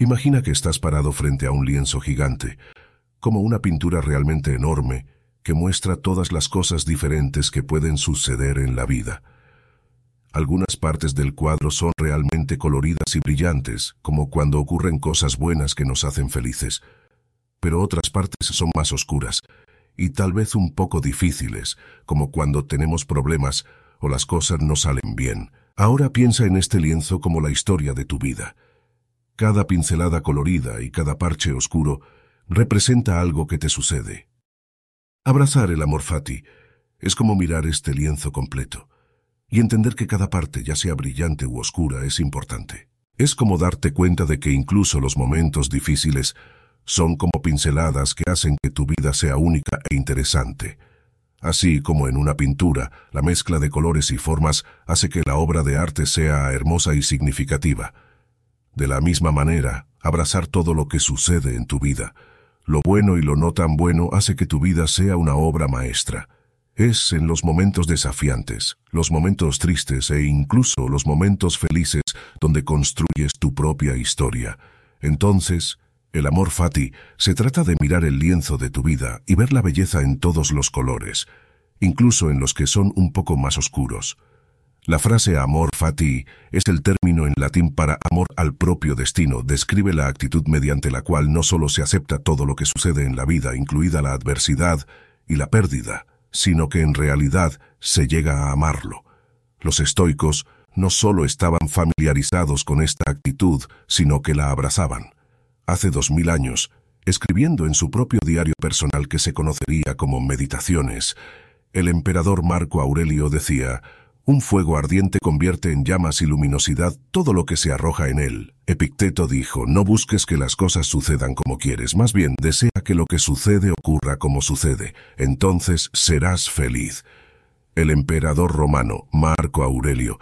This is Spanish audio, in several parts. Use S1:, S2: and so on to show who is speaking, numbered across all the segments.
S1: Imagina que estás parado frente a un lienzo gigante, como una pintura realmente enorme que muestra todas las cosas diferentes que pueden suceder en la vida. Algunas partes del cuadro son realmente coloridas y brillantes, como cuando ocurren cosas buenas que nos hacen felices, pero otras partes son más oscuras y tal vez un poco difíciles, como cuando tenemos problemas o las cosas no salen bien. Ahora piensa en este lienzo como la historia de tu vida. Cada pincelada colorida y cada parche oscuro representa algo que te sucede. Abrazar el amor fati es como mirar este lienzo completo y entender que cada parte, ya sea brillante u oscura, es importante. Es como darte cuenta de que incluso los momentos difíciles son como pinceladas que hacen que tu vida sea única e interesante. Así como en una pintura, la mezcla de colores y formas hace que la obra de arte sea hermosa y significativa. De la misma manera, abrazar todo lo que sucede en tu vida, lo bueno y lo no tan bueno hace que tu vida sea una obra maestra. Es en los momentos desafiantes, los momentos tristes e incluso los momentos felices donde construyes tu propia historia. Entonces, el amor fati se trata de mirar el lienzo de tu vida y ver la belleza en todos los colores, incluso en los que son un poco más oscuros. La frase amor fati es el término en latín para amor al propio destino, describe la actitud mediante la cual no solo se acepta todo lo que sucede en la vida, incluida la adversidad y la pérdida, sino que en realidad se llega a amarlo. Los estoicos no solo estaban familiarizados con esta actitud, sino que la abrazaban hace dos mil años, escribiendo en su propio diario personal que se conocería como Meditaciones, el emperador Marco Aurelio decía, un fuego ardiente convierte en llamas y luminosidad todo lo que se arroja en él. Epicteto dijo, no busques que las cosas sucedan como quieres, más bien desea que lo que sucede ocurra como sucede, entonces serás feliz. El emperador romano, Marco Aurelio,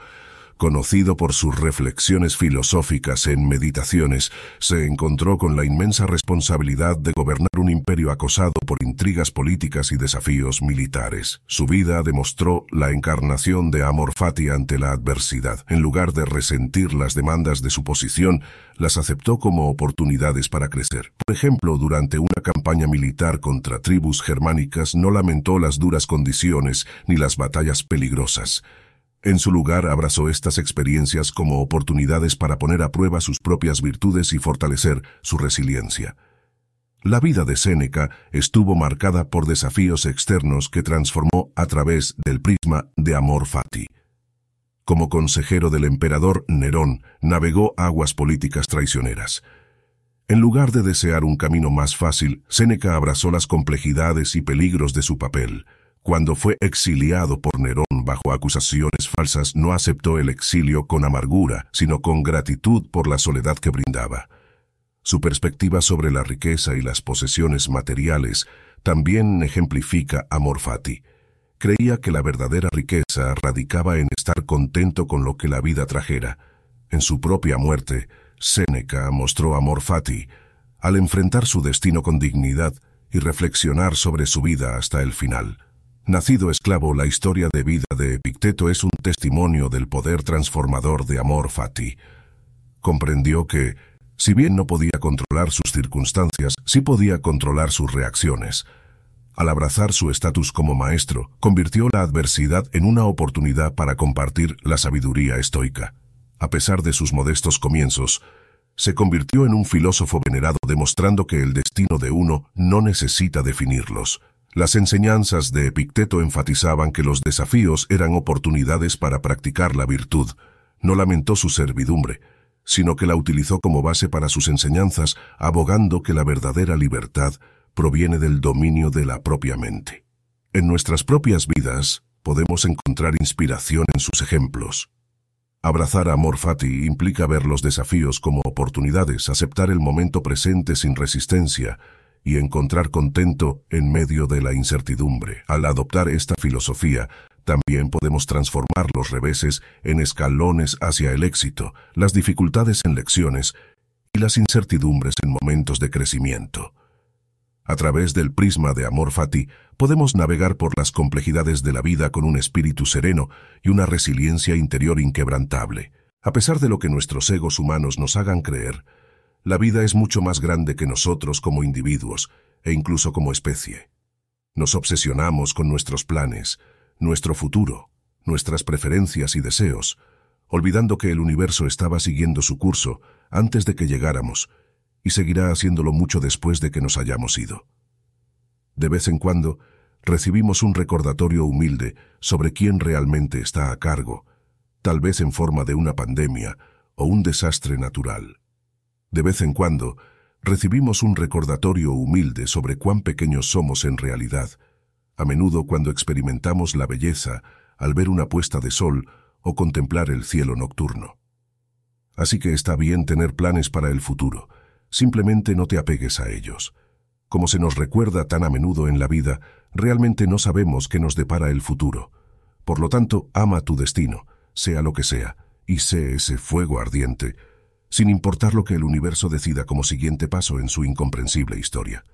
S1: conocido por sus reflexiones filosóficas en meditaciones, se encontró con la inmensa responsabilidad de gobernar un imperio acosado por intrigas políticas y desafíos militares. Su vida demostró la encarnación de amor fati ante la adversidad. En lugar de resentir las demandas de su posición, las aceptó como oportunidades para crecer. Por ejemplo, durante una campaña militar contra tribus germánicas no lamentó las duras condiciones ni las batallas peligrosas. En su lugar abrazó estas experiencias como oportunidades para poner a prueba sus propias virtudes y fortalecer su resiliencia. La vida de Séneca estuvo marcada por desafíos externos que transformó a través del prisma de amor fati. Como consejero del emperador Nerón, navegó aguas políticas traicioneras. En lugar de desear un camino más fácil, Séneca abrazó las complejidades y peligros de su papel. Cuando fue exiliado por Nerón bajo acusaciones falsas, no aceptó el exilio con amargura, sino con gratitud por la soledad que brindaba. Su perspectiva sobre la riqueza y las posesiones materiales también ejemplifica amor fati. Creía que la verdadera riqueza radicaba en estar contento con lo que la vida trajera. En su propia muerte, Séneca mostró amor fati al enfrentar su destino con dignidad y reflexionar sobre su vida hasta el final. Nacido esclavo, la historia de vida de Epicteto es un testimonio del poder transformador de Amor Fati. Comprendió que, si bien no podía controlar sus circunstancias, sí podía controlar sus reacciones. Al abrazar su estatus como maestro, convirtió la adversidad en una oportunidad para compartir la sabiduría estoica. A pesar de sus modestos comienzos, se convirtió en un filósofo venerado demostrando que el destino de uno no necesita definirlos. Las enseñanzas de Epicteto enfatizaban que los desafíos eran oportunidades para practicar la virtud. No lamentó su servidumbre, sino que la utilizó como base para sus enseñanzas, abogando que la verdadera libertad proviene del dominio de la propia mente. En nuestras propias vidas podemos encontrar inspiración en sus ejemplos. Abrazar a Amor Fati implica ver los desafíos como oportunidades, aceptar el momento presente sin resistencia, y encontrar contento en medio de la incertidumbre. Al adoptar esta filosofía, también podemos transformar los reveses en escalones hacia el éxito, las dificultades en lecciones y las incertidumbres en momentos de crecimiento. A través del prisma de Amor Fati, podemos navegar por las complejidades de la vida con un espíritu sereno y una resiliencia interior inquebrantable. A pesar de lo que nuestros egos humanos nos hagan creer, La vida es mucho más grande que nosotros como individuos e incluso como especie. Nos obsesionamos con nuestros planes, nuestro futuro, nuestras preferencias y deseos, olvidando que el universo estaba siguiendo su curso antes de que llegáramos y seguirá haciéndolo mucho después de que nos hayamos ido. De vez en cuando, recibimos un recordatorio humilde sobre quién realmente está a cargo, tal vez en forma de una pandemia o un desastre natural. De vez en cuando, recibimos un recordatorio humilde sobre cuán pequeños somos en realidad, a menudo cuando experimentamos la belleza al ver una puesta de sol o contemplar el cielo nocturno. Así que está bien tener planes para el futuro, simplemente no te apegues a ellos. Como se nos recuerda tan a menudo en la vida, realmente no sabemos qué nos depara el futuro. Por lo tanto, ama tu destino, sea lo que sea, y sé ese fuego ardiente, sin importar lo que el universo decida como siguiente paso en su incomprensible historia.